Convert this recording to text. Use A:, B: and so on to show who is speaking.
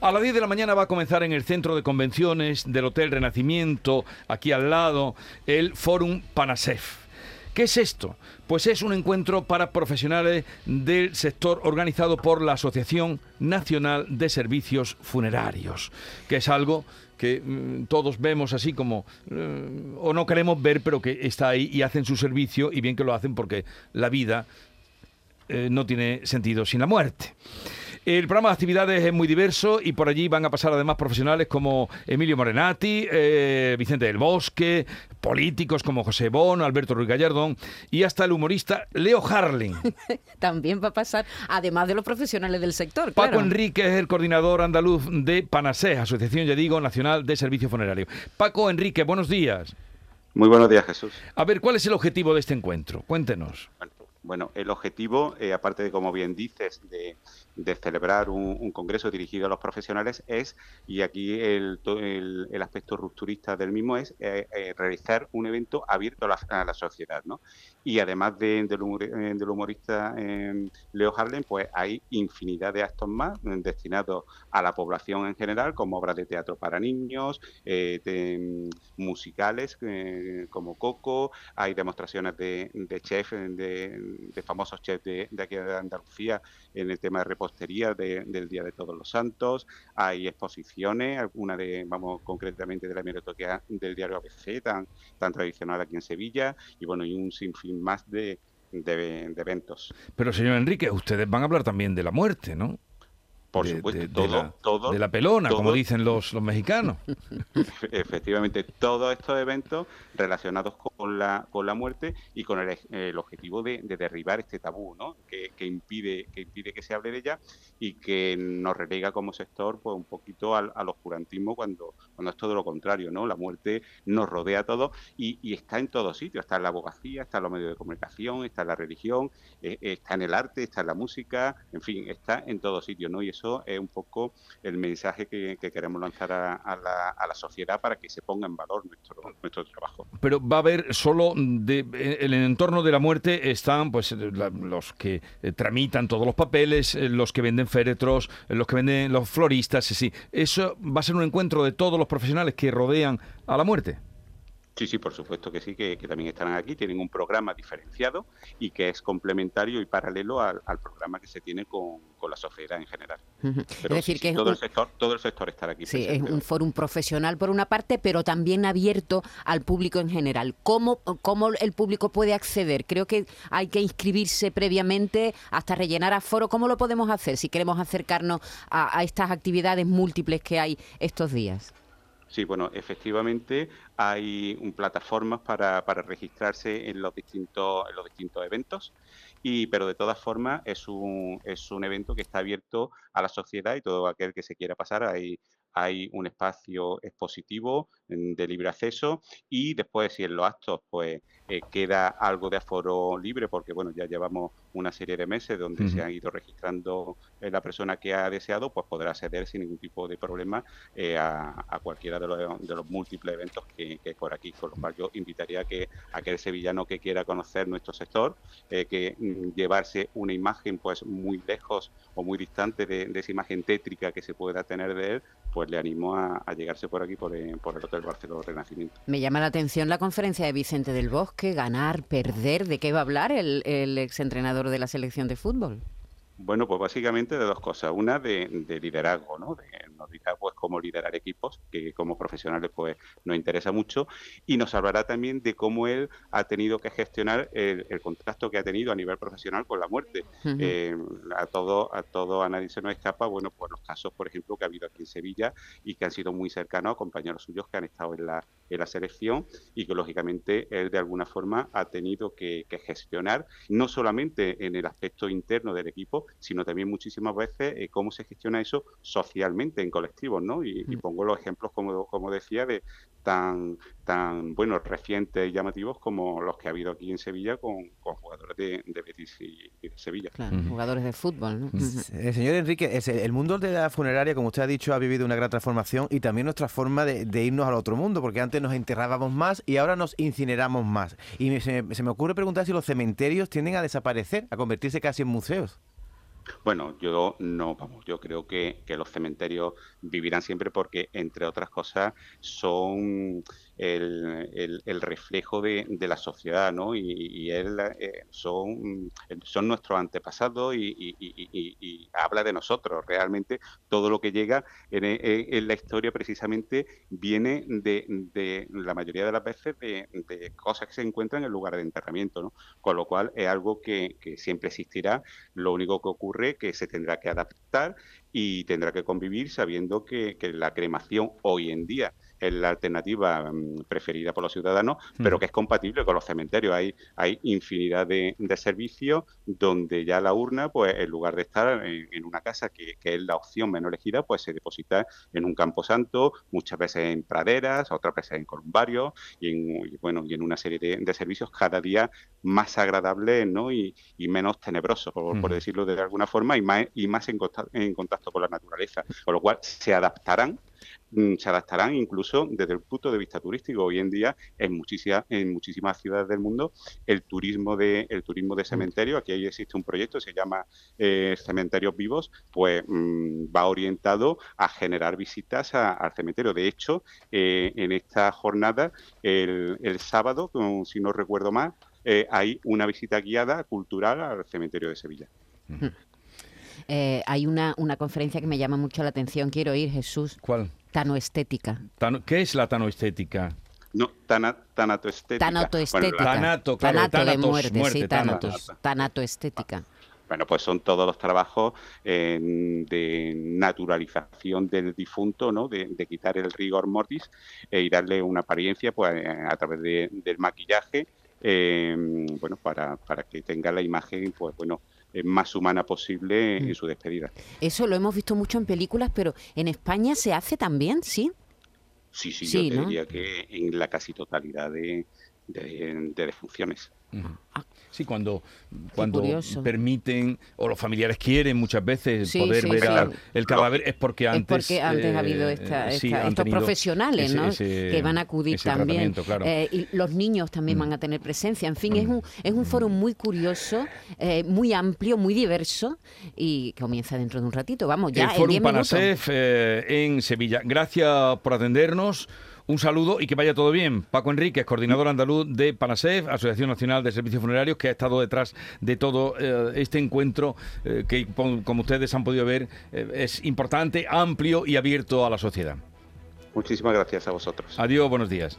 A: A las 10 de la mañana va a comenzar en el centro de convenciones del Hotel Renacimiento, aquí al lado, el Fórum Panasef. ¿Qué es esto? Pues es un encuentro para profesionales del sector organizado por la Asociación Nacional de Servicios Funerarios, que es algo que mm, todos vemos así como, mm, o no queremos ver, pero que está ahí y hacen su servicio, y bien que lo hacen porque la vida eh, no tiene sentido sin la muerte. El programa de actividades es muy diverso y por allí van a pasar además profesionales como Emilio Morenati, eh, Vicente del Bosque, políticos como José Bono, Alberto Ruiz Gallardón y hasta el humorista Leo Harling.
B: También va a pasar, además de los profesionales del sector.
A: Paco Enrique es el coordinador andaluz de PANASE, Asociación, ya digo, Nacional de Servicios Funerarios. Paco Enrique, buenos días.
C: Muy buenos días, Jesús.
A: A ver, ¿cuál es el objetivo de este encuentro? Cuéntenos.
C: Bueno, el objetivo, eh, aparte de, como bien dices, de, celebrar un, congreso dirigido a los profesionales es, y aquí el, el, aspecto rupturista del mismo es eh, eh, realizar un evento abierto a la, sociedad, ¿no? Y además del, humorista Leo Harlem, pues hay infinidad de actos más destinados a la población en general, como obras de teatro para niños, musicales como Coco, hay demostraciones de, de chef, de de famosos chefs de, aquí de Andalucía en el tema de repostería del Día de Todos los Santos. Hay exposiciones, alguna de, vamos, concretamente de la hemeroteca del diario ABC, tan, tan tradicional aquí en Sevilla, y bueno, y un sinfín más de, de, eventos.
A: Pero señor Enrique, ustedes van a hablar también de la muerte, ¿no?
C: Por supuesto, todo,
A: de la,
C: todo.
A: De la pelona, como dicen los, los mexicanos.
C: Efectivamente, todos estos eventos relacionados con la, con la muerte y con el, objetivo de, derribar este tabú, ¿no? Que, impide, que impide que se hable de ella y que nos relega como sector pues un poquito al, al oscurantismo cuando, cuando es todo lo contrario, ¿no? La muerte nos rodea a todos y, está en todos sitios, está en la abogacía, está en los medios de comunicación, está en la religión, eh, está en el arte, está en la música, en fin, está en todos sitios, ¿no? Y eso es un poco el mensaje que, queremos lanzar a, la, sociedad para que se ponga en valor nuestro, nuestro trabajo.
A: Pero va a haber solo, de, en el entorno de la muerte están pues los que eh, tramitan todos los papeles, eh, los que venden féretros, eh, los que venden los floristas, sí. ¿Eso va a ser un encuentro de todos los profesionales que rodean a la muerte?
C: Sí, sí, por supuesto que sí, que, también estarán aquí. Tienen un programa diferenciado y que es complementario y paralelo al, programa que se tiene con, la sociedad en general.
B: es decir, que
C: todo, el sector, todo el sector estará aquí.
B: Sí, es un foro profesional por una parte, pero también abierto al público en general. ¿Cómo, ¿Cómo el público puede acceder? Creo que hay que inscribirse previamente hasta rellenar a foro. ¿Cómo lo podemos hacer si queremos acercarnos a estas actividades múltiples que hay estos días?
C: Sí, bueno, efectivamente hay un, plataformas para, para registrarse en los distintos en los distintos eventos y pero de todas formas es un es un evento que está abierto a la sociedad y todo aquel que se quiera pasar. Hay hay un espacio expositivo mm, de libre acceso y después si en los actos pues eh, queda algo de aforo libre porque bueno ya llevamos una serie de meses donde se han ido registrando eh, la persona que ha deseado pues podrá acceder sin ningún tipo de problema eh, a, cualquiera de los, de los múltiples eventos que, que, por aquí con lo cual yo invitaría a que aquel sevillano que quiera conocer nuestro sector que mm, llevarse una imagen pues muy lejos o muy distante de, de esa imagen tétrica que se pueda tener de él pues le animo a, llegarse por aquí, por, eh, por, el Hotel Barcelona Renacimiento.
B: Me llama la atención la conferencia de Vicente del Bosque, ganar, perder, ¿de qué va a hablar el, el exentrenador de la selección de fútbol?
C: Bueno, pues básicamente de dos cosas. Una de, liderazgo, ¿no? De, nos dirá pues cómo liderar equipos, que como profesionales pues nos interesa mucho, y nos hablará también de cómo él ha tenido que gestionar el, contacto que ha tenido a nivel profesional con la muerte. Eh, a todo a todo a nadie se nos escapa, bueno, pues los casos, por ejemplo, que ha habido aquí en Sevilla y que han sido muy cercanos a compañeros suyos que han estado en la, en la selección y que lógicamente él de alguna forma ha tenido que gestionar, no solamente en el aspecto interno del equipo, sino también muchísimas veces eh, cómo se gestiona eso socialmente en colectivos, ¿no? Y, mm. pongo los ejemplos, como, como decía, de tan, tan bueno, recientes y llamativos como los que ha habido aquí en Sevilla con, jugadores de, Betis y, de Sevilla.
B: Claro, jugadores de fútbol, ¿no?
D: Eh, señor Enrique, el mundo de la funeraria, como usted ha dicho, ha vivido una gran transformación y también nuestra forma de, irnos al otro mundo, porque antes nos enterrábamos más y ahora nos incineramos más. Y se, se me ocurre preguntar si los cementerios tienden a desaparecer, a convertirse casi en museos.
C: Bueno, yo no, vamos, yo creo que, que, los cementerios vivirán siempre porque, entre otras cosas, son el, el, reflejo de, de, la sociedad, ¿no? Y, y él, eh, son, nuestros antepasados y, y, habla de nosotros. Realmente todo lo que llega en, en la historia precisamente viene de, de, la mayoría de las veces de, cosas que se encuentran en el lugar de enterramiento, ¿no? Con lo cual es algo que, que siempre existirá. Lo único que ocurre que se tendrá que adaptar y tendrá que convivir sabiendo que la cremación hoy en día es la alternativa mm, preferida por los ciudadanos, pero mm. que es compatible con los cementerios. Hay, hay infinidad de, servicios donde ya la urna, pues en lugar de estar en, una casa que, es la opción menos elegida, pues se deposita en un campo santo, muchas veces en praderas, otras veces en columbarios y en, bueno, y en una serie de, servicios cada día más agradables ¿no? y, menos tenebrosos, por, decirlo de alguna forma, y más, y más en, en contacto con la naturaleza. Con lo cual se adaptarán se adaptarán incluso desde el punto de vista turístico. Hoy en día, en muchísimas, en muchísimas ciudades del mundo, el turismo de, el turismo de mm. cementerio, aquí existe un proyecto, se llama eh, Cementerios Vivos, pues mm, va orientado a generar visitas al cementerio. De hecho, eh, en esta jornada, el, sábado, si no recuerdo mal, eh, hay una visita guiada cultural al cementerio de Sevilla.
B: hay una, una conferencia que me llama mucho la atención. Quiero ir, Jesús.
A: ¿Cuál?
B: Tanoestética.
A: ¿Qué es la tanoestética?
C: No, tanatoestética.
B: Tanatoestética.
A: tanato,
B: claro, tanato de muerte, sí, tanatos. Tanatoestética.
C: Bueno, pues son todos los trabajos de naturalización del difunto, ¿no? De, quitar el rigor mortis e, y darle una apariencia pues, a través del maquillaje, em, bueno, para, para que tenga la imagen, pues bueno, eh, más humana posible en mm. su despedida.
B: Eso lo hemos visto mucho en películas, pero en España se hace también, ¿sí?
C: Sí, sí, yo te diría que en la casi totalidad de, de, de defunciones.
A: Sí, cuando, cuando permiten o los familiares quieren muchas veces poder ver el cadáver es porque antes,
B: porque antes ha habido eh, estos profesionales ¿no? que van a acudir también eh, y los niños también mm. van a tener presencia. En fin, es mm. un es un foro muy curioso, eh, muy amplio, muy diverso y comienza dentro de un ratito. Vamos ya.
A: El Foro Panasef en Sevilla. Gracias por atendernos. Un saludo y que vaya todo bien. Paco Enríquez, coordinador andaluz de PANASEF, Asociación Nacional de Servicios Funerarios, que ha estado detrás de todo eh, este encuentro eh, que, como ustedes han podido ver, eh, es importante, amplio y abierto a la sociedad.
C: Muchísimas gracias a vosotros.
A: Adiós, buenos días.